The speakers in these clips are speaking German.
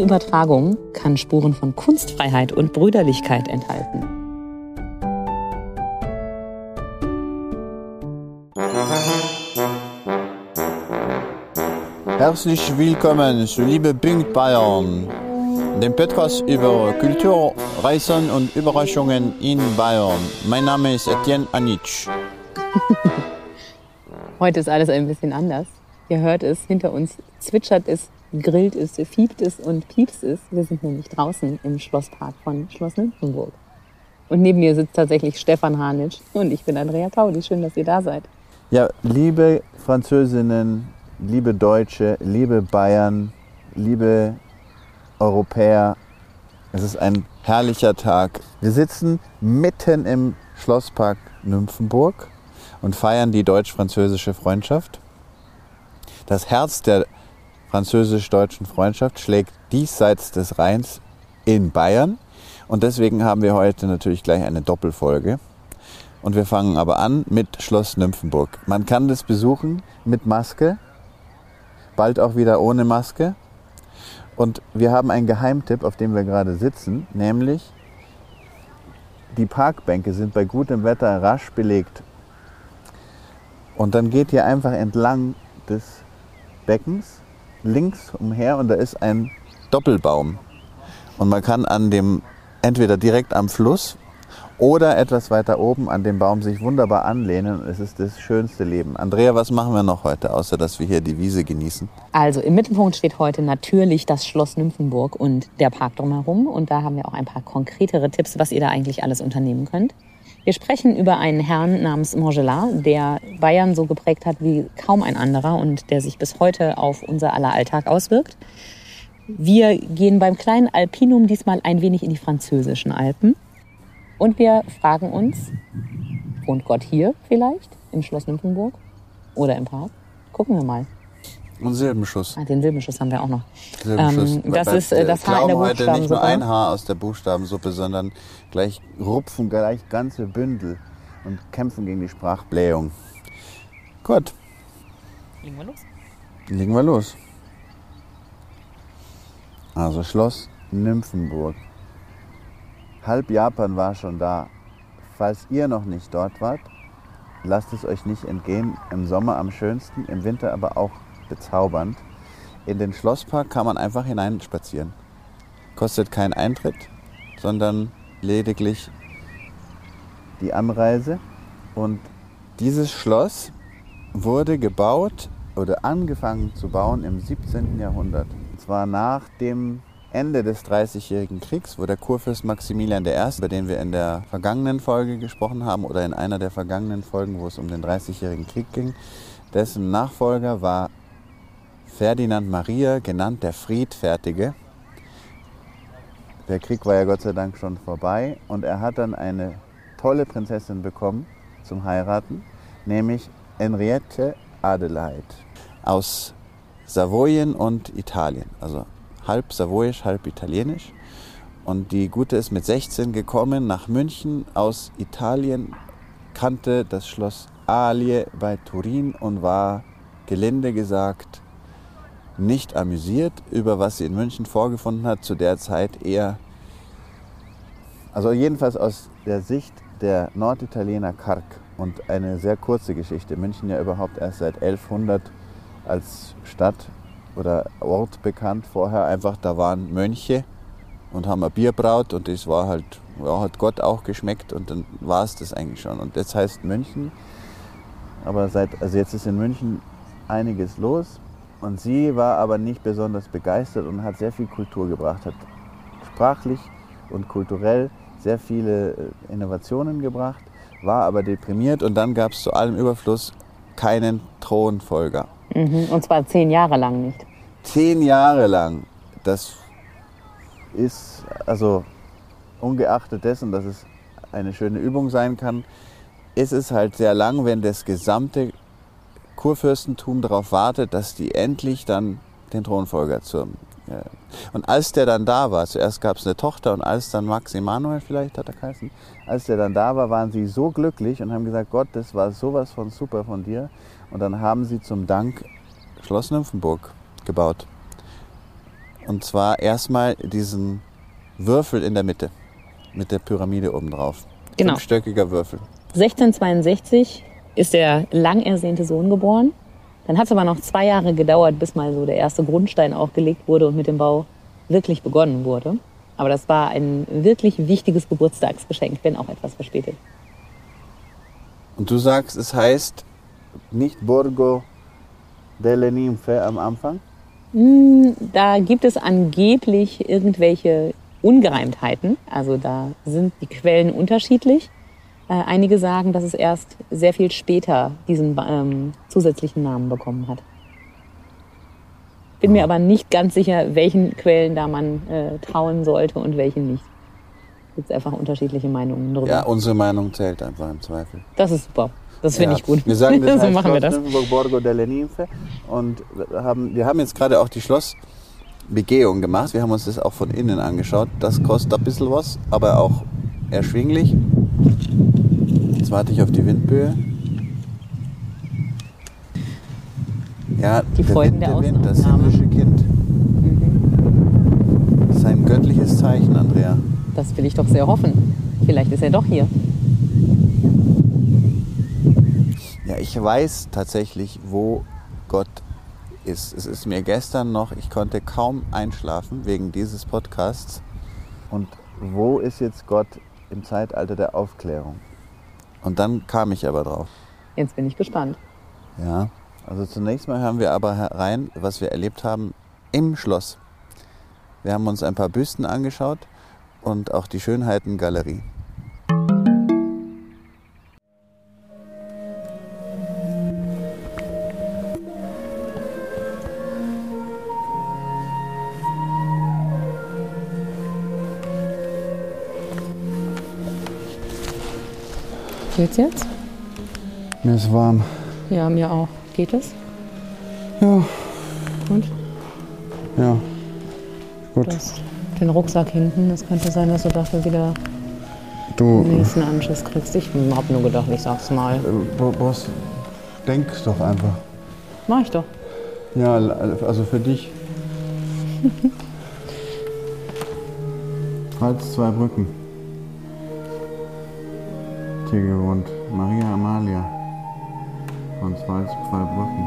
Diese Übertragung kann Spuren von Kunstfreiheit und Brüderlichkeit enthalten. Herzlich willkommen zu Liebe Punkt Bayern, dem Podcast über Kultur, Reisen und Überraschungen in Bayern. Mein Name ist Etienne Anitsch. Heute ist alles ein bisschen anders. Ihr hört es, hinter uns zwitschert es, grillt es, fiebt es und piepst es. Wir sind nämlich draußen im Schlosspark von Schloss Nymphenburg. Und neben mir sitzt tatsächlich Stefan Hanitsch und ich bin Andrea Taudi. Schön, dass ihr da seid. Ja, liebe Französinnen, liebe Deutsche, liebe Bayern, liebe Europäer, es ist ein herrlicher Tag. Wir sitzen mitten im Schlosspark Nymphenburg und feiern die deutsch-französische Freundschaft. Das Herz der französisch-deutschen Freundschaft schlägt diesseits des Rheins in Bayern. Und deswegen haben wir heute natürlich gleich eine Doppelfolge. Und wir fangen aber an mit Schloss Nymphenburg. Man kann das besuchen mit Maske, bald auch wieder ohne Maske. Und wir haben einen Geheimtipp, auf dem wir gerade sitzen, nämlich die Parkbänke sind bei gutem Wetter rasch belegt. Und dann geht ihr einfach entlang des Beckens links umher und da ist ein Doppelbaum. Und man kann an dem, entweder direkt am Fluss oder etwas weiter oben an dem Baum sich wunderbar anlehnen. Es ist das schönste Leben. Andrea, was machen wir noch heute, außer dass wir hier die Wiese genießen? Also im Mittelpunkt steht heute natürlich das Schloss Nymphenburg und der Park drumherum. Und da haben wir auch ein paar konkretere Tipps, was ihr da eigentlich alles unternehmen könnt. Wir sprechen über einen Herrn namens Montgelat, der Bayern so geprägt hat wie kaum ein anderer und der sich bis heute auf unser aller Alltag auswirkt. Wir gehen beim kleinen Alpinum diesmal ein wenig in die französischen Alpen und wir fragen uns, wohnt Gott hier vielleicht im Schloss Nymphenburg oder im Park? Gucken wir mal. Und Silbenschuss. Ah, den Silbenschuss haben wir auch noch. Silbenschuss. Ähm, das Weil ist äh, das Haar in der glauben heute nicht nur Buchstabensuppe. ein Haar aus der Buchstabensuppe, sondern gleich rupfen gleich ganze Bündel und kämpfen gegen die Sprachblähung. Gut, Legen wir los. legen wir los. Also Schloss Nymphenburg. Halb Japan war schon da. Falls ihr noch nicht dort wart, lasst es euch nicht entgehen. Im Sommer am schönsten, im Winter aber auch bezaubernd. In den Schlosspark kann man einfach hineinspazieren. Kostet keinen Eintritt, sondern lediglich die Anreise. Und dieses Schloss wurde gebaut oder angefangen zu bauen im 17. Jahrhundert. Und zwar nach dem Ende des Dreißigjährigen Kriegs, wo der Kurfürst Maximilian I., über den wir in der vergangenen Folge gesprochen haben oder in einer der vergangenen Folgen, wo es um den Dreißigjährigen Krieg ging, dessen Nachfolger war Ferdinand Maria, genannt der Friedfertige. Der Krieg war ja Gott sei Dank schon vorbei und er hat dann eine tolle Prinzessin bekommen zum Heiraten, nämlich Henriette Adelheid aus Savoyen und Italien, also halb savoyisch, halb italienisch. Und die Gute ist mit 16 gekommen nach München aus Italien, kannte das Schloss Alie bei Turin und war gelinde gesagt nicht amüsiert über was sie in München vorgefunden hat, zu der Zeit eher, also jedenfalls aus der Sicht der Norditaliener Karg und eine sehr kurze Geschichte. München ja überhaupt erst seit 1100 als Stadt oder Ort bekannt. Vorher einfach, da waren Mönche und haben ein Bier braut und das war halt, ja, hat Gott auch geschmeckt und dann war es das eigentlich schon. Und das heißt München. Aber seit, also jetzt ist in München einiges los. Und sie war aber nicht besonders begeistert und hat sehr viel Kultur gebracht, hat sprachlich und kulturell sehr viele äh, Innovationen gebracht, war aber deprimiert und dann gab es zu allem Überfluss keinen Thronfolger. Mhm. Und zwar zehn Jahre lang nicht. Zehn Jahre lang. Das ist, also ungeachtet dessen, dass es eine schöne Übung sein kann, ist es halt sehr lang, wenn das gesamte Kurfürstentum darauf wartet, dass die endlich dann den Thronfolger zum. Ja. Und als der dann da war, zuerst gab es eine Tochter und als dann Max Emanuel vielleicht hat er geheißen, als der dann da war, waren sie so glücklich und haben gesagt, Gott, das war sowas von super von dir. Und dann haben sie zum Dank Schloss Nymphenburg gebaut. Und zwar erstmal diesen Würfel in der Mitte mit der Pyramide oben drauf. Genau. Fünfstöckiger Würfel. 1662 ist der lang ersehnte Sohn geboren. Dann hat es aber noch zwei Jahre gedauert, bis mal so der erste Grundstein auch gelegt wurde und mit dem Bau wirklich begonnen wurde. Aber das war ein wirklich wichtiges Geburtstagsgeschenk, wenn auch etwas verspätet. Und du sagst, es heißt nicht Borgo delle Ninfe am Anfang? Hm, Da gibt es angeblich irgendwelche Ungereimtheiten. Also da sind die Quellen unterschiedlich. Äh, einige sagen, dass es erst sehr viel später diesen ähm, zusätzlichen Namen bekommen hat. Bin mir aber nicht ganz sicher, welchen Quellen da man äh, trauen sollte und welchen nicht. Gibt es einfach unterschiedliche Meinungen darüber. Ja, unsere Meinung zählt einfach im Zweifel. Das ist super. Das finde Ja. ich gut. Wir sagen, das so heißt machen wir das. Nymphenburg Borgo delle Ninfe. Und wir haben, wir haben jetzt gerade auch die Schlossbegehung gemacht. Wir haben uns das auch von innen angeschaut. Das kostet ein bisschen was, aber auch erschwinglich. Jetzt warte ich auf die Windböe. Ja, Die der Folgen Wind, der der Wind, das himmlische Kind. Das ist ein göttliches Zeichen, Andrea. Das will ich doch sehr hoffen. Vielleicht ist er doch hier. Ja, ich weiß tatsächlich, wo Gott ist. Es ist mir gestern noch, ich konnte kaum einschlafen wegen dieses Podcasts. Und wo ist jetzt Gott im Zeitalter der Aufklärung? Und dann kam ich aber drauf. Jetzt bin ich gespannt. Ja, also zunächst mal hören wir aber herein, was wir erlebt haben im Schloss. Wir haben uns ein paar Büsten angeschaut und auch die Schönheitengalerie. Geht's jetzt? Mir ist warm. Ja, mir auch. Geht es? Ja, Und? ja. Gut. Den Rucksack hinten. Es könnte sein, dass du dafür wieder Du, den nächsten Anschiss kriegst. Ich hab nur gedacht, ich sag's mal. äh, Boss, denk doch einfach. Mach ich doch. Ja, also für dich. Pfalz zwei Brücken. Hier gewohnt. Maria Amalia. Von Pfalz zwei Brücken.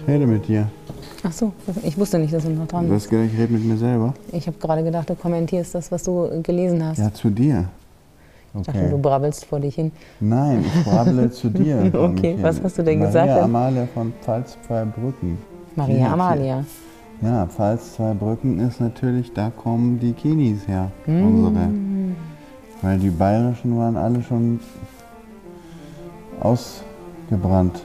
Ich rede mit dir. Ach so, ich wusste nicht, dass du noch dran Du bist. hast gedacht, ich rede mit mir selber? Ich habe gerade gedacht, du kommentierst das, was du gelesen hast. Ja, zu dir. Ich dachte, du brabbelst vor dich hin. Nein, ich brable zu dir. Okay, was hast du denn Maria gesagt denn? Amalia von Pfalz Brücken. Maria Amalia. Ja, Pfalz zwei Brücken ist natürlich, da kommen die Kinis her, Mm. unsere. Weil die bayerischen waren alle schon ausgebrannt.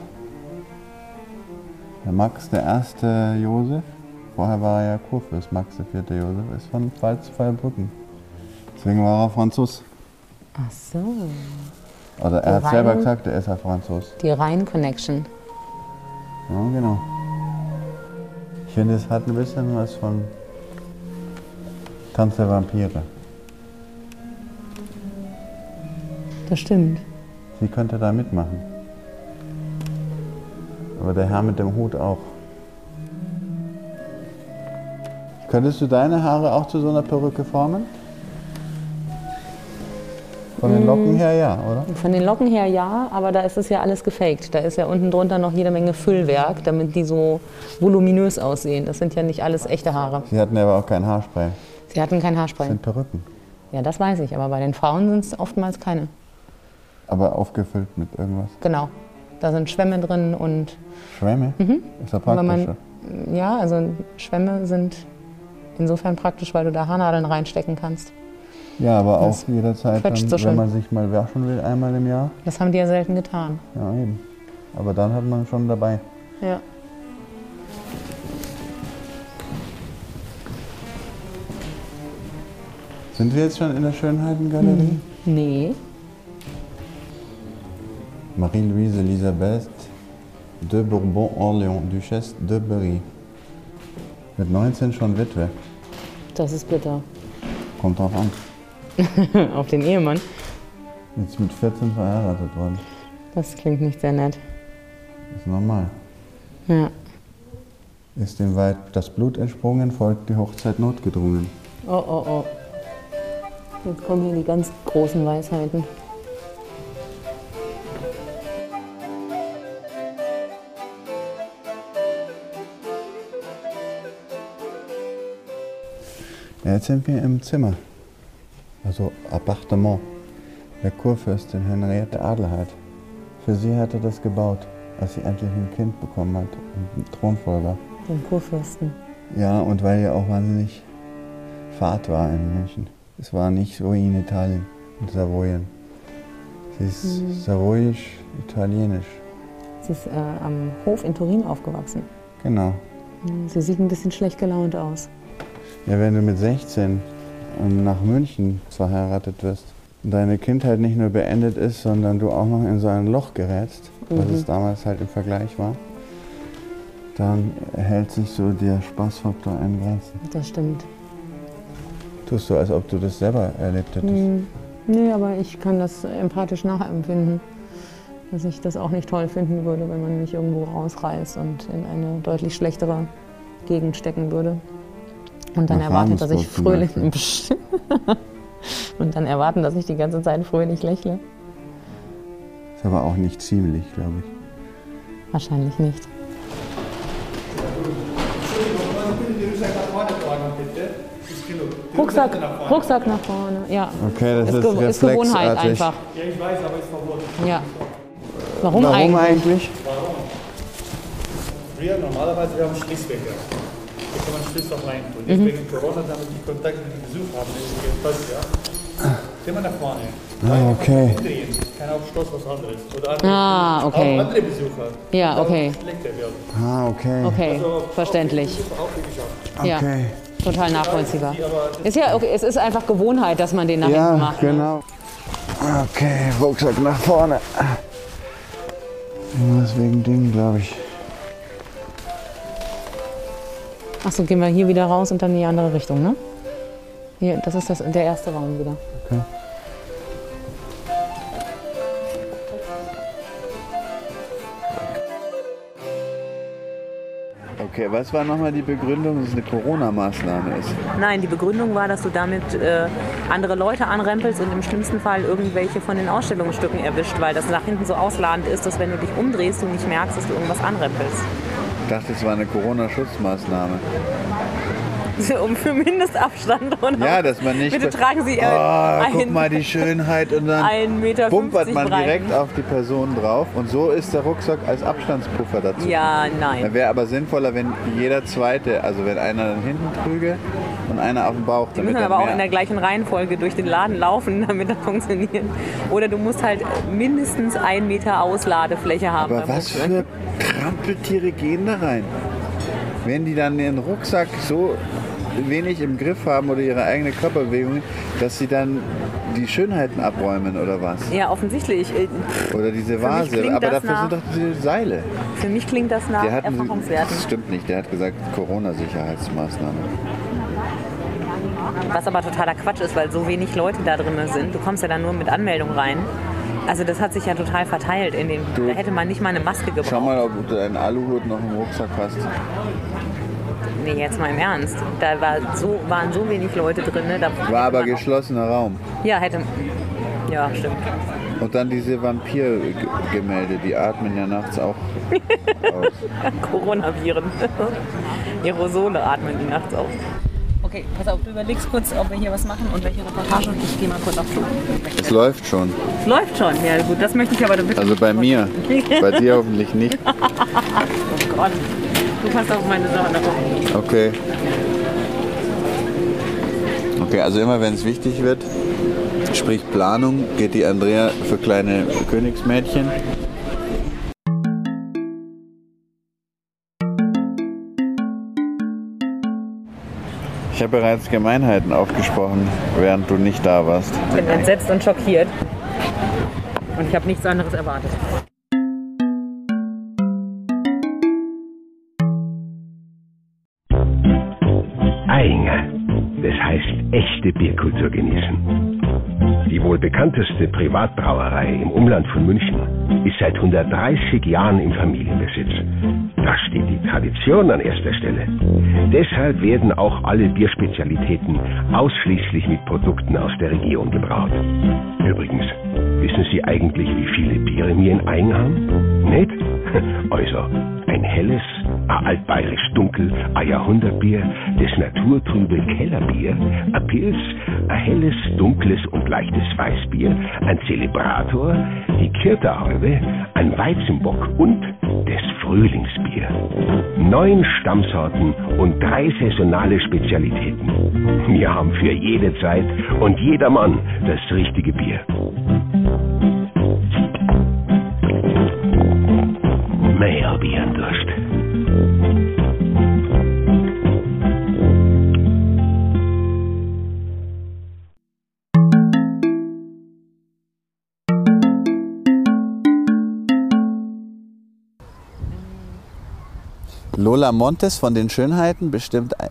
Der Max der erste Josef, vorher war er ja Kurfürst, Max der vierte Josef, ist von Pfalz zwei Brücken. Deswegen war er Franzos. Ach so. Oder er Die hat selber Rhein- gesagt, er ist ein Franzos. Die Rhein-Connection. Ja, genau. Ich finde, es hat ein bisschen was von Tanz der Vampire. Das stimmt. Sie könnte da mitmachen. Aber der Herr mit dem Hut auch. Könntest du deine Haare auch zu so einer Perücke formen? Von den Locken her ja, oder? Von den Locken her ja, aber da ist es ja alles gefaked. Da ist ja unten drunter noch jede Menge Füllwerk, damit die so voluminös aussehen. Das sind ja nicht alles echte Haare. Sie hatten aber auch kein Haarspray. Sie hatten kein Das Haarspray. sind Perücken. Ja, das weiß ich, aber bei den Frauen sind es oftmals keine. Aber aufgefüllt mit irgendwas. Genau. Da sind Schwämme drin und Schwämme? Ist ja praktisch. man, ja, also Schwämme sind insofern praktisch, weil du da Haarnadeln reinstecken kannst. Ja, aber auch Das jederzeit, dann, so wenn man sich mal waschen will, einmal im Jahr. Das haben die ja selten getan. Ja, eben. Aber dann hat man schon dabei. Ja. Sind wir jetzt schon in der Schönheitengalerie? Nee. Marie-Louise Elisabeth de Bourbon-Orléans, Duchesse de Berry. Mit 19 schon Witwe. Das ist bitter. Kommt drauf an. Auf den Ehemann. Jetzt mit 14 verheiratet worden. Das klingt nicht sehr nett. Ist normal. Ja. Ist dem Weib das Blut entsprungen, folgt die Hochzeit notgedrungen. Oh, oh, oh. Jetzt kommen hier die ganz großen Weisheiten. Jetzt sind wir im Zimmer, also Appartement der Kurfürstin Henriette Adelheid. Für sie hat er das gebaut, als sie endlich ein Kind bekommen hat und Thronfolger. Den Kurfürsten. Ja, und weil ja auch wahnsinnig Fahrt war in München. Es war nicht so wie in Italien, in Savoyen. Sie ist Mhm. savoyisch-italienisch. Sie ist äh, am Hof in Turin aufgewachsen. Genau. Sie sieht ein bisschen schlecht gelaunt aus. Ja, wenn du mit 16 nach München verheiratet wirst und deine Kindheit nicht nur beendet ist, sondern du auch noch in so ein Loch gerätst, was Mhm. es damals halt im Vergleich war, dann hält sich so der Spaßfaktor in Grenzen. Das stimmt. Tust du, als ob du das selber erlebt hättest. Hm, nee, aber ich kann das empathisch nachempfinden. Dass ich das auch nicht toll finden würde, wenn man mich irgendwo rausreißt und in eine deutlich schlechtere Gegend stecken würde. Und dann erwartet, dass ich fröhlich. und dann erwarten, dass ich die ganze Zeit fröhlich lächle. Ist aber auch nicht ziemlich, glaube ich. Wahrscheinlich nicht. Rucksack, Rucksack nach vorne. Ja. Okay, das ist, Ist, ge ist Gewohnheit einfach. Ja, ich weiß, aber ist verboten. Ja. Warum, Warum eigentlich? eigentlich? Früher normalerweise wir haben Schließfächer. Kann man Schlüssel rein tun. Jetzt wegen Corona, damit die Kontakt mit dem Besuch haben, ist fast, ja. Immer nach vorne. Ah, okay. Umdrehen. Kein Aufstoß, was anderes. Oder andere, Ah, okay. Auch andere Besucher. Ja, okay. auch. Ah, okay. Okay, Also, verständlich. Auch. Ja, Okay. total nachvollziehbar. Ist ja okay, es ist einfach Gewohnheit, dass man den nach hinten Ja, macht. ne? genau. Okay, Rucksack nach vorne. Irgendwas wegen Ding, glaube ich. Achso, gehen wir hier wieder raus und dann in die andere Richtung, ne? Hier, das ist das, der erste Raum wieder. Okay. Okay, was war nochmal die Begründung, dass es eine Corona-Maßnahme ist? Nein, die Begründung war, dass du damit äh, andere Leute anrempelst und im schlimmsten Fall irgendwelche von den Ausstellungsstücken erwischt, weil das nach hinten so ausladend ist, dass wenn du dich umdrehst, du nicht merkst, dass du irgendwas anrempelst. Ich dachte, es war eine Corona-Schutzmaßnahme. um für Mindestabstand oder? Ja, dass man nicht. Bitte tragen Sie Oh, guck ein- mal die Schönheit und dann Meter bumpert man breit. direkt auf die Person drauf und so ist der Rucksack als Abstandspuffer dazu. Ja, nein. wäre aber sinnvoller, wenn jeder zweite, also wenn einer dann hinten trüge und einer auf dem Bauch. Die müssen aber auch in der gleichen Reihenfolge durch den Laden laufen, damit das funktioniert. Oder du musst halt mindestens einen Meter Ausladefläche haben. Aber was Rucksack. für Trampeltiere gehen da rein? Wenn die dann den Rucksack so wenig im Griff haben oder ihre eigene Körperbewegung, dass sie dann die Schönheiten abräumen oder was? Ja, offensichtlich. Äh, Oder diese Vase. Aber dafür nach- sind doch diese Seile. Für mich klingt das nach Der das stimmt nicht. Der hat gesagt Corona-Sicherheitsmaßnahme. Was aber totaler Quatsch ist, weil so wenig Leute da drin sind. Du kommst ja dann nur mit Anmeldung rein. Also das hat sich ja total verteilt in den. Du- da hätte man nicht mal eine Maske gebraucht. Schau mal, ob du deinen Aluhut noch im Rucksack hast. Nee, jetzt mal im Ernst. Da war so, waren so wenig Leute drin. Da War aber geschlossener Raum. Ja, hätte. Ja, stimmt. Und dann diese Vampir-Gemälde, die atmen ja nachts auch aus. Coronaviren. Aerosole atmen die nachts auf. Okay, pass auf, du überlegst kurz, ob wir hier was machen und welche Reportage und ich gehe mal kurz auf Klo. Es läuft schon. Es läuft schon, ja gut, das möchte ich aber bitte. Also bei mir. Bei dir hoffentlich nicht. Oh Gott, du kannst auf meine Sachen gucken. Okay. Okay, also immer wenn es wichtig wird, sprich Planung, geht die Andrea für kleine Königsmädchen. Ich habe bereits Gemeinheiten aufgesprochen, während du nicht da warst. Ich bin entsetzt und schockiert. Und ich habe nichts anderes erwartet. Echte Bierkultur genießen. Die wohl bekannteste Privatbrauerei im Umland von München ist seit 130 Jahren im Familienbesitz. Da steht die Tradition an erster Stelle. Deshalb werden auch alle Bierspezialitäten ausschließlich mit Produkten aus der Region gebraut. Übrigens, wissen Sie eigentlich, wie viele Biere wir in Eigen haben? Nicht? Also, ein helles, ein altbayerisch dunkel, ein Jahrhundertbier, das naturtrübe Kellerbier, ein Pils, ein helles, dunkles und leichtes Weißbier, ein Zelebrator, die Kirterhalbe, ein Weizenbock und das Frühlingsbier. Neun Stammsorten und drei saisonale Spezialitäten. Wir haben für jede Zeit und jedermann das richtige Bier. Mehr hab Lola Montes von den Schönheiten bestimmt ein-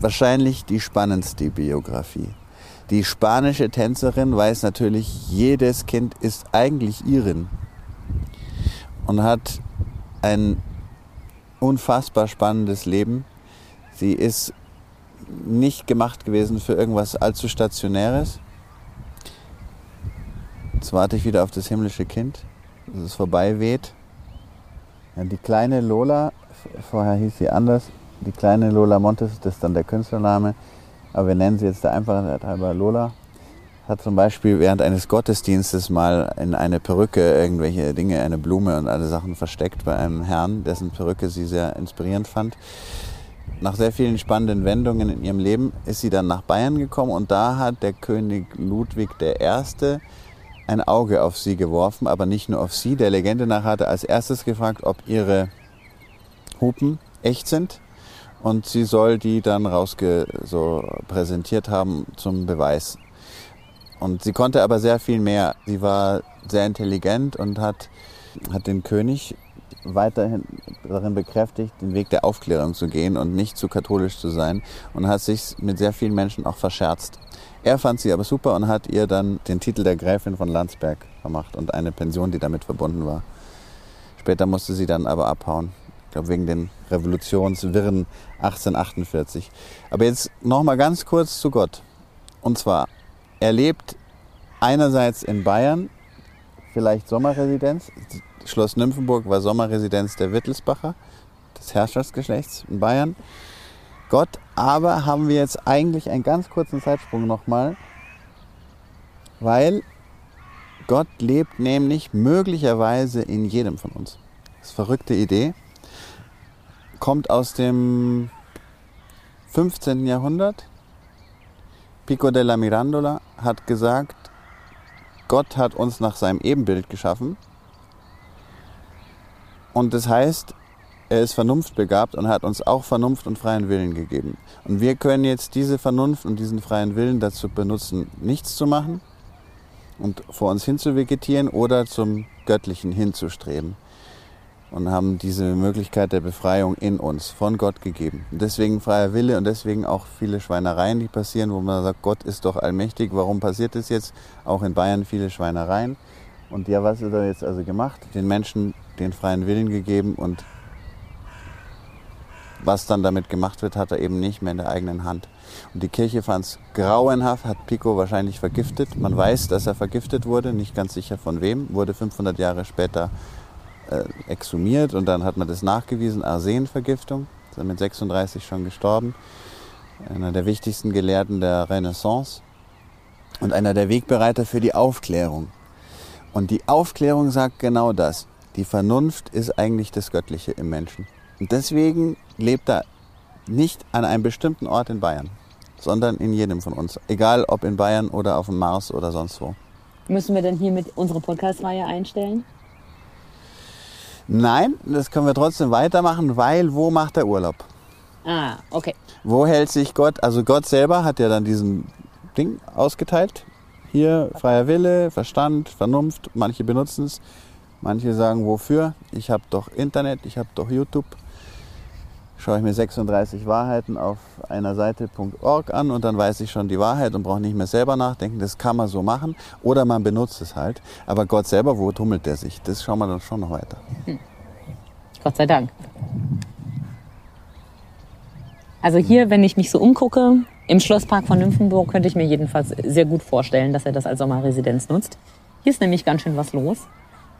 wahrscheinlich die spannendste Biografie. Die spanische Tänzerin weiß natürlich, jedes Kind ist eigentlich ihren und hat ein unfassbar spannendes Leben. Sie ist nicht gemacht gewesen für irgendwas allzu Stationäres. Jetzt warte ich wieder auf das himmlische Kind, dass es vorbei weht. Ja, die kleine Lola, vorher hieß sie anders, die kleine Lola Montes, das ist dann der Künstlername, aber wir nennen sie jetzt der Einfachheit halber Lola, hat zum Beispiel während eines Gottesdienstes mal in eine Perücke irgendwelche Dinge, eine Blume und alle Sachen versteckt bei einem Herrn, dessen Perücke sie sehr inspirierend fand. Nach sehr vielen spannenden Wendungen in ihrem Leben ist sie dann nach Bayern gekommen und da hat der König Ludwig I. ein Auge auf sie geworfen, aber nicht nur auf sie. Der Legende nach hat er als erstes gefragt, ob ihre Hupen echt sind und sie soll die dann rausge so präsentiert haben zum Beweis. Und sie konnte aber sehr viel mehr. Sie war sehr intelligent und hat, hat den König weiterhin darin bekräftigt, den Weg der Aufklärung zu gehen und nicht zu katholisch zu sein und hat sich mit sehr vielen Menschen auch verscherzt. Er fand sie aber super und hat ihr dann den Titel der Gräfin von Landsberg vermacht und eine Pension, die damit verbunden war. Später musste sie dann aber abhauen. Ich glaube, wegen den Revolutionswirren 1848. Aber jetzt nochmal ganz kurz zu Gott. Und zwar, er lebt einerseits in Bayern, vielleicht Sommerresidenz. Schloss Nymphenburg war Sommerresidenz der Wittelsbacher, des Herrschaftsgeschlechts in Bayern. Gott, aber haben wir jetzt eigentlich einen ganz kurzen Zeitsprung nochmal, weil Gott lebt nämlich möglicherweise in jedem von uns. Das ist eine verrückte Idee. Kommt aus dem 15. Jahrhundert. Pico della Mirandola hat gesagt, Gott hat uns nach seinem Ebenbild geschaffen. Und das heißt, er ist vernunftbegabt und hat uns auch Vernunft und freien Willen gegeben. Und wir können jetzt diese Vernunft und diesen freien Willen dazu benutzen, nichts zu machen und vor uns hin zu vegetieren oder zum Göttlichen hinzustreben. Und haben diese Möglichkeit der Befreiung in uns, von Gott gegeben. Deswegen freier Wille und deswegen auch viele Schweinereien, die passieren, wo man sagt, Gott ist doch allmächtig. Warum passiert das jetzt? Auch in Bayern viele Schweinereien. Und ja, was hat er jetzt also gemacht? Den Menschen den freien Willen gegeben und was dann damit gemacht wird, hat er eben nicht mehr in der eigenen Hand. Und die Kirche fand es grauenhaft, hat Pico wahrscheinlich vergiftet. Man weiß, dass er vergiftet wurde, nicht ganz sicher von wem, wurde 500 Jahre später exhumiert und dann hat man das nachgewiesen, Arsenvergiftung, ist er mit 36 schon gestorben. Einer der wichtigsten Gelehrten der Renaissance und einer der Wegbereiter für die Aufklärung. Und die Aufklärung sagt genau das. Die Vernunft ist eigentlich das Göttliche im Menschen. Und deswegen lebt er nicht an einem bestimmten Ort in Bayern, sondern in jedem von uns. Egal ob in Bayern oder auf dem Mars oder sonst wo. Müssen wir denn hier mit unsere Podcast-Reihe einstellen? Nein, das können wir trotzdem weitermachen, weil wo macht er Urlaub? Ah, okay. Wo hält sich Gott? Also Gott selber hat ja dann diesen Ding ausgeteilt. Hier freier Wille, Verstand, Vernunft. Manche benutzen es, manche sagen wofür. Ich habe doch Internet, ich habe doch YouTube. Schaue ich mir 36 Wahrheiten auf einer Seite.org an und dann weiß ich schon die Wahrheit und brauche nicht mehr selber nachdenken. Das kann man so machen oder man benutzt es halt. Aber Gott selber, wo tummelt der sich? Das schauen wir dann schon noch weiter. Gott sei Dank. Also hier, wenn ich mich so umgucke, im Schlosspark von Nymphenburg könnte ich mir jedenfalls sehr gut vorstellen, dass er das als Sommerresidenz nutzt. Hier ist nämlich ganz schön was los.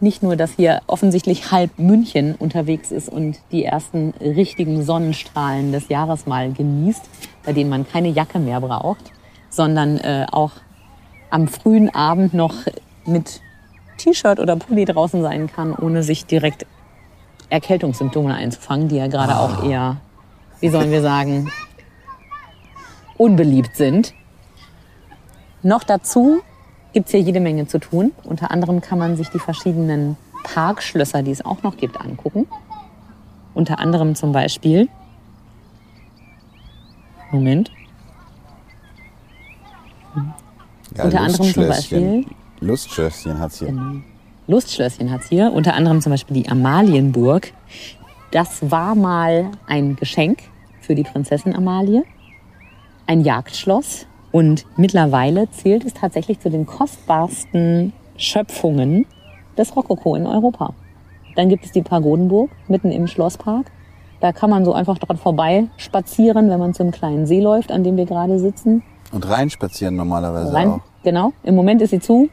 Nicht nur, dass hier offensichtlich halb München unterwegs ist und die ersten richtigen Sonnenstrahlen des Jahres mal genießt, bei denen man keine Jacke mehr braucht, sondern äh, auch am frühen Abend noch mit T-Shirt oder Pulli draußen sein kann, ohne sich direkt Erkältungssymptome einzufangen, die ja gerade auch eher, wie sollen wir sagen, unbeliebt sind. Noch dazu gibt's hier jede Menge zu tun. Unter anderem kann man sich die verschiedenen Parkschlösser, die es auch noch gibt, angucken. Unter anderem zum Beispiel. Moment. Ja, Unter anderem zum Lustschlösschen. Beispiel. Lustschlösschen hat's hier. Genau. Lustschlösschen hat's hier. Unter anderem zum Beispiel die Amalienburg. Das war mal ein Geschenk für die Prinzessin Amalie. Ein Jagdschloss. Und mittlerweile zählt es tatsächlich zu den kostbarsten Schöpfungen des Rokoko in Europa. Dann gibt es die Pagodenburg mitten im Schlosspark. Da kann man so einfach dran vorbei spazieren, wenn man zum kleinen See läuft, an dem wir gerade sitzen. Und reinspazieren normalerweise Rein, auch. genau. Im Moment ist sie zu.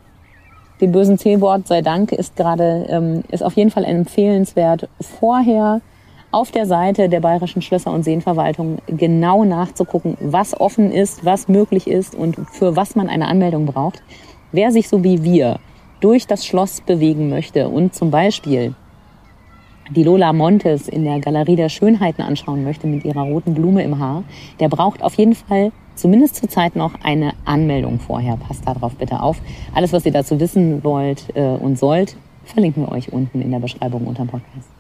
Dem bösen C-Wort sei Dank ist gerade, ähm, ist auf jeden Fall empfehlenswert, vorher auf der Seite der Bayerischen Schlösser- und Seenverwaltung genau nachzugucken, was offen ist, was möglich ist und für was man eine Anmeldung braucht. Wer sich so wie wir durch das Schloss bewegen möchte und zum Beispiel die Lola Montes in der Galerie der Schönheiten anschauen möchte mit ihrer roten Blume im Haar, der braucht auf jeden Fall zumindest zurzeit noch eine Anmeldung vorher. Passt darauf bitte auf. Alles, was ihr dazu wissen wollt äh, und sollt, verlinken wir euch unten in der Beschreibung unter dem Podcast.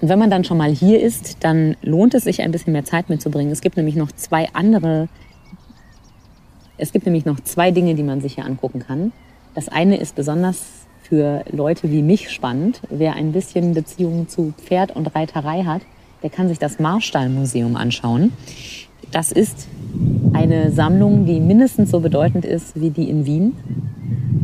Und wenn man dann schon mal hier ist, dann lohnt es sich ein bisschen mehr Zeit mitzubringen. Es gibt nämlich noch zwei andere, es gibt nämlich noch zwei Dinge, die man sich hier angucken kann. Das eine ist besonders für Leute wie mich spannend. Wer ein bisschen Beziehung zu Pferd und Reiterei hat, der kann sich das Marstallmuseum anschauen. Das ist eine Sammlung, die mindestens so bedeutend ist wie die in Wien.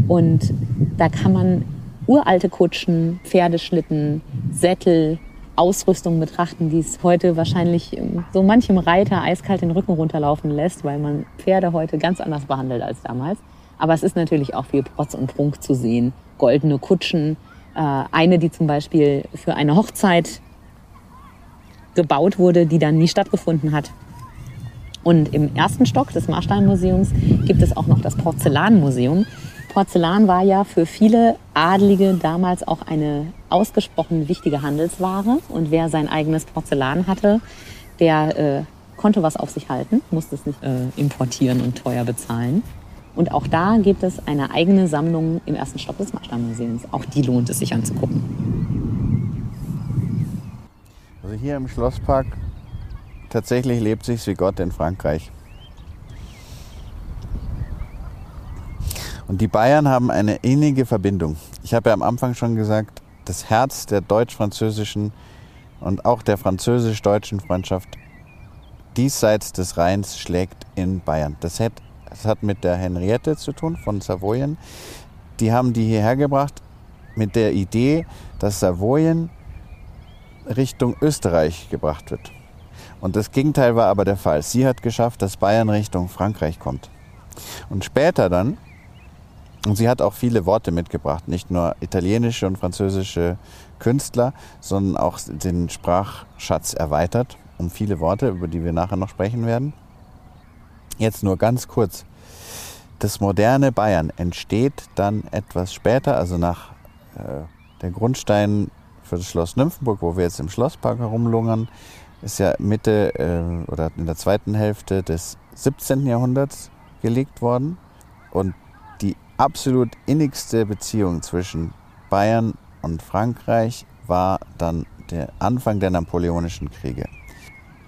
Und da kann man uralte Kutschen, Pferdeschlitten, Sättel, Ausrüstung betrachten, die es heute wahrscheinlich ähm, so manchem Reiter eiskalt den Rücken runterlaufen lässt, weil man Pferde heute ganz anders behandelt als damals. Aber es ist natürlich auch viel Protz und Prunk zu sehen. Goldene Kutschen, äh, eine, die zum Beispiel für eine Hochzeit gebaut wurde, die dann nie stattgefunden hat. Und im ersten Stock des Marstallmuseums gibt es auch noch das Porzellanmuseum. Porzellan war ja für viele Adlige damals auch eine ausgesprochen wichtige Handelsware. Und wer sein eigenes Porzellan hatte, der äh, konnte was auf sich halten, musste es nicht äh, importieren und teuer bezahlen. Und auch da gibt es eine eigene Sammlung im ersten Stock des Marstallmuseums. Auch die lohnt es sich anzugucken. Also hier im Schlosspark tatsächlich lebt sich's wie Gott in Frankreich. Und die Bayern haben eine innige Verbindung. Ich habe ja am Anfang schon gesagt, das Herz der deutsch-französischen und auch der französisch-deutschen Freundschaft diesseits des Rheins schlägt in Bayern. Das hat, das hat mit der Henriette zu tun von Savoyen. Die haben die hierher gebracht mit der Idee, dass Savoyen Richtung Österreich gebracht wird. Und das Gegenteil war aber der Fall. Sie hat geschafft, dass Bayern Richtung Frankreich kommt. Und später dann, und sie hat auch viele Worte mitgebracht, nicht nur italienische und französische Künstler, sondern auch den Sprachschatz erweitert um viele Worte, über die wir nachher noch sprechen werden. Jetzt nur ganz kurz. Das moderne Bayern entsteht dann etwas später, also nach äh, der Grundstein für das Schloss Nymphenburg, wo wir jetzt im Schlosspark herumlungern, ist ja Mitte äh, oder in der zweiten Hälfte des 17. Jahrhunderts gelegt worden. Und absolut innigste Beziehung zwischen Bayern und Frankreich war dann der Anfang der Napoleonischen Kriege.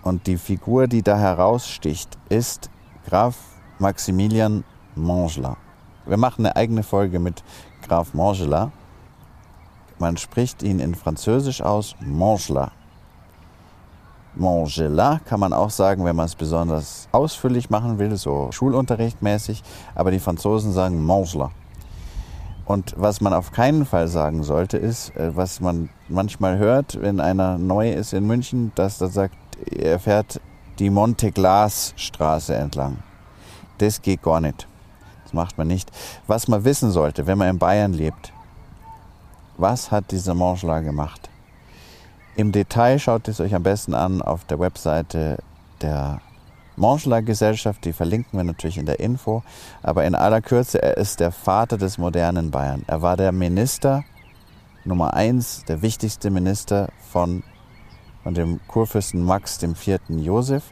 Und die Figur, die da heraussticht, ist Graf Maximilian Montgelat. Wir machen eine eigene Folge mit Graf Montgelat. Man spricht ihn in Französisch aus Montgelat kann man auch sagen, wenn man es besonders ausführlich machen will, so schulunterrichtmäßig. Aber die Franzosen sagen Montgelat. Und was man auf keinen Fall sagen sollte, ist, äh, was man manchmal hört, wenn einer neu ist in München, dass er sagt, er fährt die Monte-Glas-Straße entlang. Das geht gar nicht. Das macht man nicht. Was man wissen sollte, wenn man in Bayern lebt, was hat dieser Mangela gemacht? Im Detail schaut es euch am besten an auf der Webseite der Mangela Gesellschaft, die verlinken wir natürlich in der Info. Aber in aller Kürze, er ist der Vater des modernen Bayern. Er war der Minister Nummer eins, der wichtigste Minister von, von dem Kurfürsten Max IV. Josef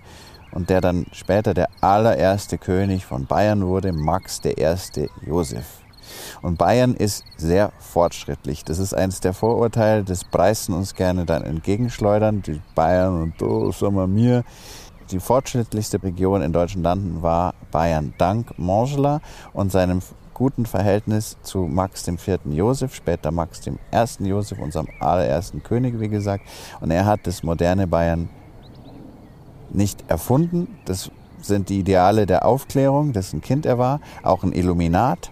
und der dann später der allererste König von Bayern wurde, Max I. Josef. Und Bayern ist sehr fortschrittlich. Das ist eines der Vorurteile, das preisen uns gerne dann entgegenschleudern. Die Bayern und oh, sagen wir mir. Die fortschrittlichste Region in deutschen Landen war Bayern, dank Mangela und seinem guten Verhältnis zu Max dem vierten Josef, später Max dem ersten Josef, unserem allerersten König, wie gesagt. Und er hat das moderne Bayern nicht erfunden. Das sind die Ideale der Aufklärung, dessen Kind er war, auch ein Illuminat.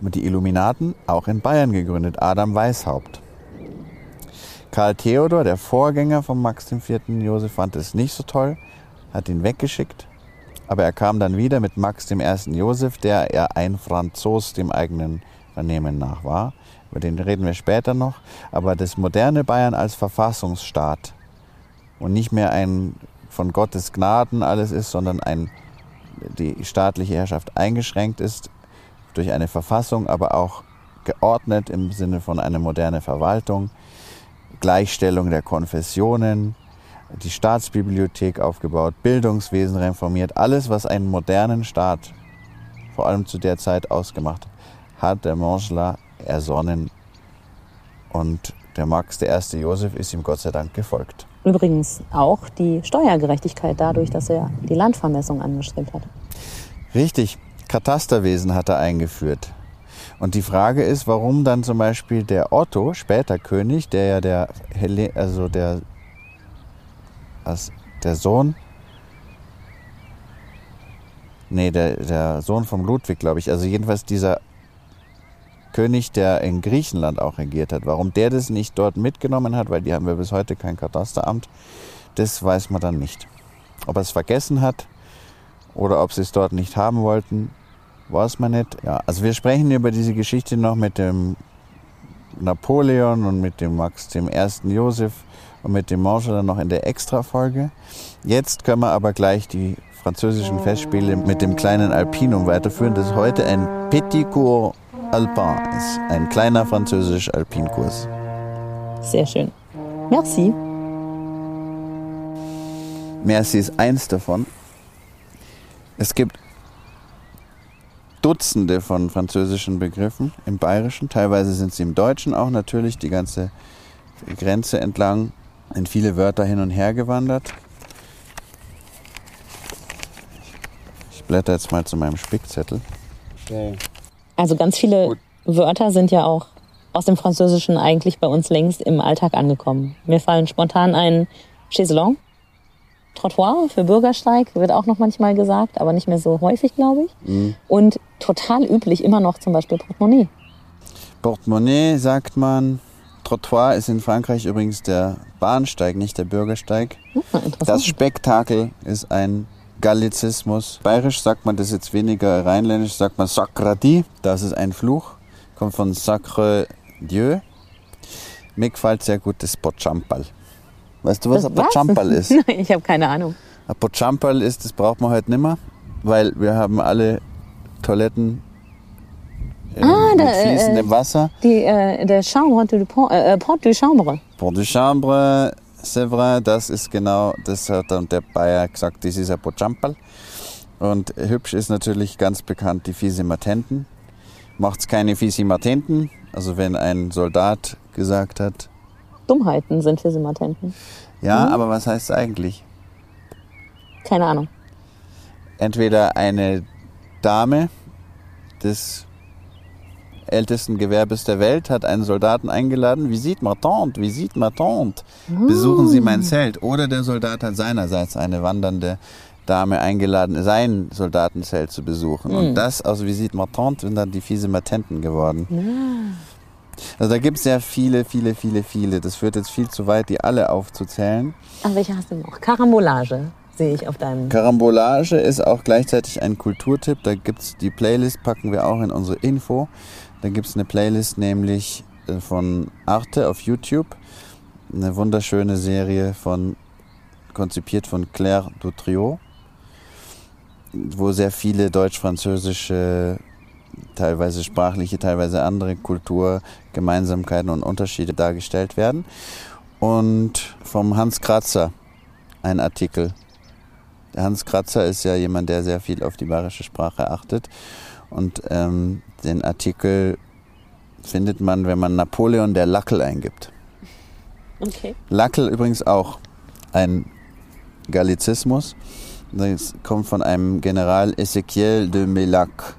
Mit die Illuminaten auch in Bayern gegründet, Adam Weishaupt. Karl Theodor, der Vorgänger von Max vierten Josef, fand es nicht so toll, hat ihn weggeschickt aber er kam dann wieder mit Max ersten Josef, der er ein Franzos dem eigenen Vernehmen nach war. Über den reden wir später noch. Aber das moderne Bayern als Verfassungsstaat und nicht mehr ein von Gottes Gnaden alles ist, sondern ein, die staatliche Herrschaft eingeschränkt ist durch eine Verfassung, aber auch geordnet im Sinne von einer modernen Verwaltung, Gleichstellung der Konfessionen, die Staatsbibliothek aufgebaut, Bildungswesen reformiert, alles, was einen modernen Staat vor allem zu der Zeit ausgemacht hat, hat der Mangela ersonnen und der Max, der erste Josef, ist ihm Gott sei Dank gefolgt. Übrigens auch die Steuergerechtigkeit dadurch, dass er die Landvermessung angestrebt hat. Richtig, Katasterwesen hat er eingeführt. Und die Frage ist, warum dann zum Beispiel der Otto, später König, der ja der, also der der Sohn, nee, der, der Sohn vom Ludwig, glaube ich, also jedenfalls dieser König, der in Griechenland auch regiert hat. Warum der das nicht dort mitgenommen hat, weil die haben wir bis heute kein Katasteramt, das weiß man dann nicht. Ob er es vergessen hat oder ob sie es dort nicht haben wollten, weiß man nicht. Ja, also wir sprechen über diese Geschichte noch mit dem Napoleon und mit dem Max dem ersten Josef und mit dem Mange dann noch in der Extra-Folge. Jetzt können wir aber gleich die französischen Festspiele mit dem kleinen Alpinum weiterführen, das heute ein Petit Cours Alpin ist, ein kleiner französisch Alpinkurs. Sehr schön. Merci. Merci ist eins davon. Es gibt Dutzende von französischen Begriffen im Bayerischen. Teilweise sind sie im Deutschen auch natürlich die ganze Grenze entlang sind viele Wörter hin und her gewandert. Ich blätter jetzt mal zu meinem Spickzettel. Also ganz viele Gut. Wörter sind ja auch aus dem Französischen eigentlich bei uns längst im Alltag angekommen. Mir fallen spontan ein Chaiselong, Trottoir für Bürgersteig wird auch noch manchmal gesagt, aber nicht mehr so häufig, glaube ich. Mhm. Und total üblich immer noch zum Beispiel Portemonnaie. Portemonnaie sagt man. Trottoir ist in Frankreich übrigens der Bahnsteig, nicht der Bürgersteig. Ah, das Spektakel ist ein Gallizismus. Bayerisch sagt man das jetzt weniger, rheinländisch sagt man Sacradi, das ist ein Fluch, kommt von Sacre Dieu. Mir gefällt sehr gut das Pochampal. Weißt du, was ein Pochampal ist? Nein, ich habe keine Ahnung. Ein Pochampal ist, das braucht man heute nicht mehr, weil wir haben alle Toiletten ah, mit der, fließendem äh, Wasser. Die, äh, der Chambre de Pont, äh, Pont de Chambre. Pont de Chambre, c'est vrai, das ist genau, das hat dann der Bayer gesagt, das ist ein Pochampal. Und hübsch ist natürlich ganz bekannt die Fisimatenten. Macht's keine Fisimatenten, also wenn ein Soldat gesagt hat. Dummheiten sind Fisimatenten. Ja, mhm. aber was heißt es eigentlich? Keine Ahnung. Entweder eine Dame des ältesten Gewerbes der Welt, hat einen Soldaten eingeladen. Visite ma tante, visite ma tante. Besuchen Sie mein Zelt. Oder der Soldat hat seinerseits eine wandernde Dame eingeladen, sein Soldatenzelt zu besuchen. Mhm. Und das aus Visite ma tante sind dann die fiese Matenten geworden. Ja. Also da gibt es sehr viele, viele, viele, viele. Das führt jetzt viel zu weit, die alle aufzuzählen. Ach, welche hast du noch? Karambolage sehe ich auf deinem. Karambolage ist auch gleichzeitig ein Kulturtipp. Da gibt es die Playlist, packen wir auch in unsere Info. Da gibt es eine Playlist nämlich äh, von Arte auf YouTube. Eine wunderschöne Serie von, konzipiert von Claire Dutriot, wo sehr viele deutsch-französische, teilweise sprachliche, teilweise andere Kulturgemeinsamkeiten und Unterschiede dargestellt werden. Und vom Hans Kratzer ein Artikel. Der Hans Kratzer ist ja jemand, der sehr viel auf die bayerische Sprache achtet. Und ähm, den Artikel findet man, wenn man Napoleon der Lackel eingibt. Okay. Lackel übrigens auch ein Gallizismus. Das kommt von einem General Ezequiel de Melac.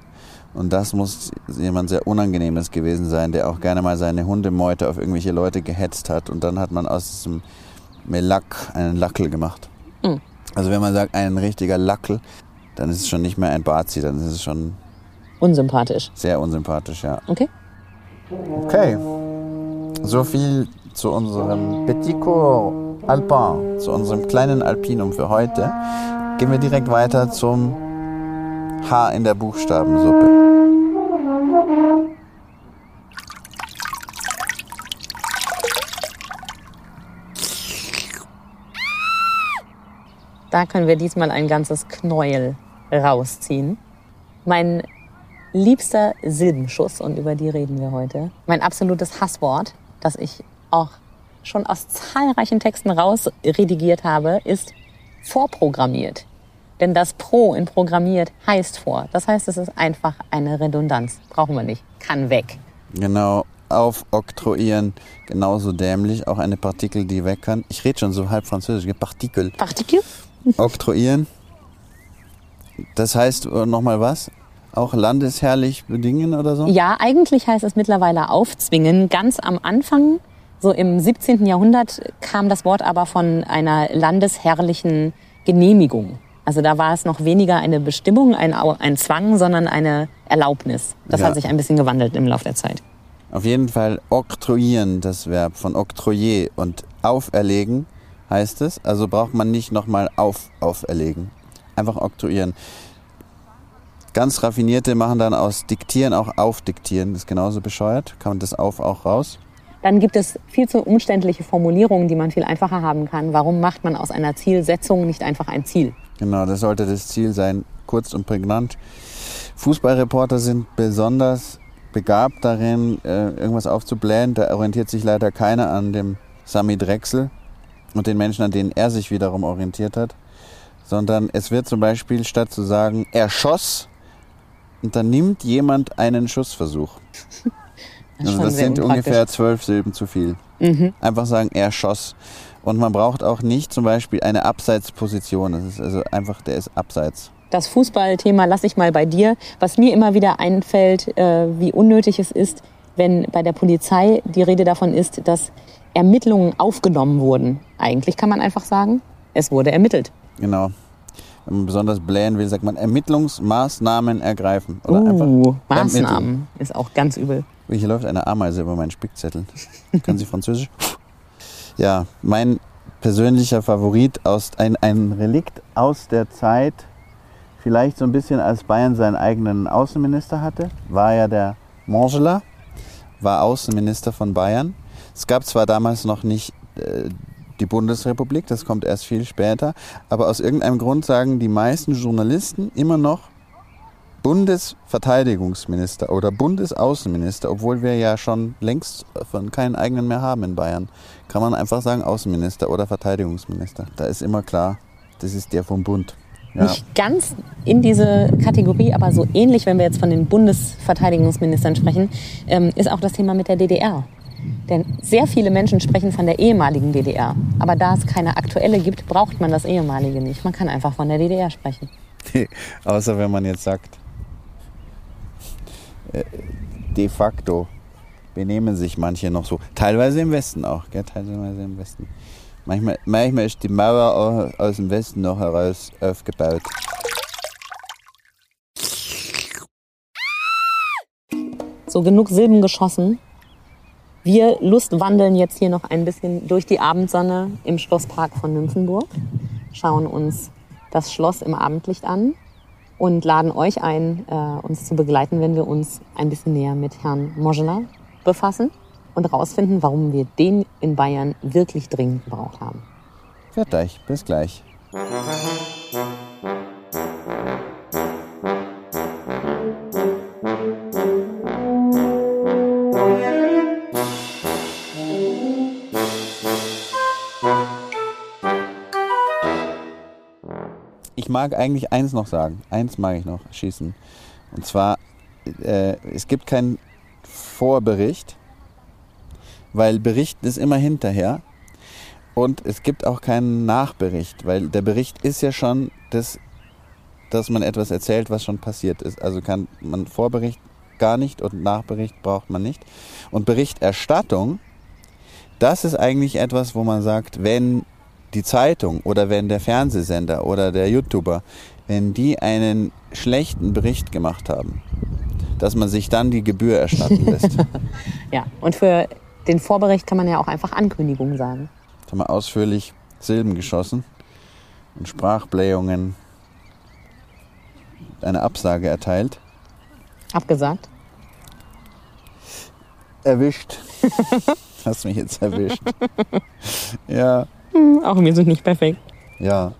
Und das muss jemand sehr Unangenehmes gewesen sein, der auch gerne mal seine Hundemeute auf irgendwelche Leute gehetzt hat. Und dann hat man aus diesem Melac einen Lackel gemacht. Mhm. Also wenn man sagt, ein richtiger Lackel, dann ist es schon nicht mehr ein Bazi, dann ist es schon Unsympathisch. sehr unsympathisch, ja. Okay. Okay. So viel zu unserem Petit Cours Alpin, zu unserem kleinen Alpinum für heute. Gehen wir direkt weiter zum H in der Buchstabensuppe. Da können wir diesmal ein ganzes Knäuel rausziehen. Mein liebster Silbenschuss, und über die reden wir heute. Mein absolutes Hasswort, das ich auch schon aus zahlreichen Texten rausredigiert habe, ist vorprogrammiert. Denn das Pro in programmiert heißt vor. Das heißt, es ist einfach eine Redundanz. Brauchen wir nicht. Kann weg. Genau, aufoktroyieren, genauso dämlich. Auch eine Partikel, die weg kann. Ich rede schon so halb französisch, Partikel. Partikel? Oktroyieren. Das heißt äh, nochmal was? Auch landesherrlich bedingen oder so? Ja, eigentlich heißt es mittlerweile aufzwingen. Ganz am Anfang, so im 17. Jahrhundert, kam das Wort aber von einer landesherrlichen Genehmigung. Also da war es noch weniger eine Bestimmung, ein, ein Zwang, sondern eine Erlaubnis. Das Ja. hat sich ein bisschen gewandelt im Laufe der Zeit. Auf jeden Fall oktroyieren, das Verb von oktroyer und auferlegen heißt es. Also braucht man nicht nochmal auf auferlegen. Einfach oktroyieren. Ganz raffinierte machen dann aus diktieren auch aufdiktieren. Das ist genauso bescheuert. Kann man das auf auch raus? Dann gibt es viel zu umständliche Formulierungen, die man viel einfacher haben kann. Warum macht man aus einer Zielsetzung nicht einfach ein Ziel? Genau, das sollte das Ziel sein. Kurz und prägnant. Fußballreporter sind besonders begabt darin, äh, irgendwas aufzublähen. Da orientiert sich leider keiner an dem Sami Drechsel und den Menschen, an denen er sich wiederum orientiert hat. Sondern es wird zum Beispiel statt zu sagen, er schoss, unternimmt jemand einen Schussversuch. Das Also das sind ungefähr zwölf Silben zu viel. Einfach sagen, er schoss. Und man braucht auch nicht zum Beispiel eine Abseitsposition. Das ist also einfach, der ist abseits. Das Fußballthema lasse ich mal bei dir. Was mir immer wieder einfällt, äh, wie unnötig es ist, wenn bei der Polizei die Rede davon ist, dass Ermittlungen aufgenommen wurden. Eigentlich kann man einfach sagen, es wurde ermittelt. Genau. Wenn man besonders blähen will, sagt man Ermittlungsmaßnahmen ergreifen. Oder uh, einfach ermitteln. Maßnahmen ist auch ganz übel. Hier läuft eine Ameise über meinen Spickzettel. Kann sie Französisch? Ja, mein persönlicher Favorit aus ein, ein Relikt aus der Zeit, vielleicht so ein bisschen als Bayern seinen eigenen Außenminister hatte, war ja der Mangela, war Außenminister von Bayern. Es gab zwar damals noch nicht äh, die Bundesrepublik, das kommt erst viel später, aber aus irgendeinem Grund sagen die meisten Journalisten immer noch Bundesverteidigungsminister oder Bundesaußenminister, obwohl wir ja schon längst von keinen eigenen mehr haben in Bayern, kann man einfach sagen Außenminister oder Verteidigungsminister. Da ist immer klar, das ist der vom Bund. Ja. Nicht ganz in diese Kategorie, aber so ähnlich, wenn wir jetzt von den Bundesverteidigungsministern sprechen, ähm, ist auch das Thema mit der DDR. Denn sehr viele Menschen sprechen von der ehemaligen DDR. Aber da es keine aktuelle gibt, braucht man das ehemalige nicht. Man kann einfach von der DDR sprechen. Außer wenn man jetzt sagt, äh, de facto benehmen sich manche noch so. Teilweise im Westen auch, gell? teilweise im Westen. Manchmal, manchmal ist die Mauer au- aus dem Westen noch heraus aufgebaut. So genug Silben geschossen. Wir lustwandeln jetzt hier noch ein bisschen durch die Abendsonne im Schlosspark von Nymphenburg, schauen uns das Schloss im Abendlicht an und laden euch ein, äh, uns zu begleiten, wenn wir uns ein bisschen näher mit Herrn Moschela befassen und herausfinden, warum wir den in Bayern wirklich dringend gebraucht haben. Fertig, bis gleich. Ich mag eigentlich eins noch sagen. Eins mag ich noch schießen. Und zwar, äh, es gibt keinen Vorbericht, weil Bericht ist immer hinterher. Und es gibt auch keinen Nachbericht, weil der Bericht ist ja schon das, dass man etwas erzählt, was schon passiert ist. Also kann man Vorbericht gar nicht und Nachbericht braucht man nicht. Und Berichterstattung, das ist eigentlich etwas, wo man sagt, wenn die Zeitung oder wenn der Fernsehsender oder der YouTuber, wenn die einen schlechten Bericht gemacht haben, dass man sich dann die Gebühr erstatten lässt. Ja, und für den Vorbericht kann man ja auch einfach Ankündigungen sagen. Jetzt haben wir ausführlich Silben geschossen und Sprachblähungen eine Absage erteilt. Abgesagt. Erwischt. Hast mich jetzt erwischt. Ja, Auch wir sind nicht perfekt. ja.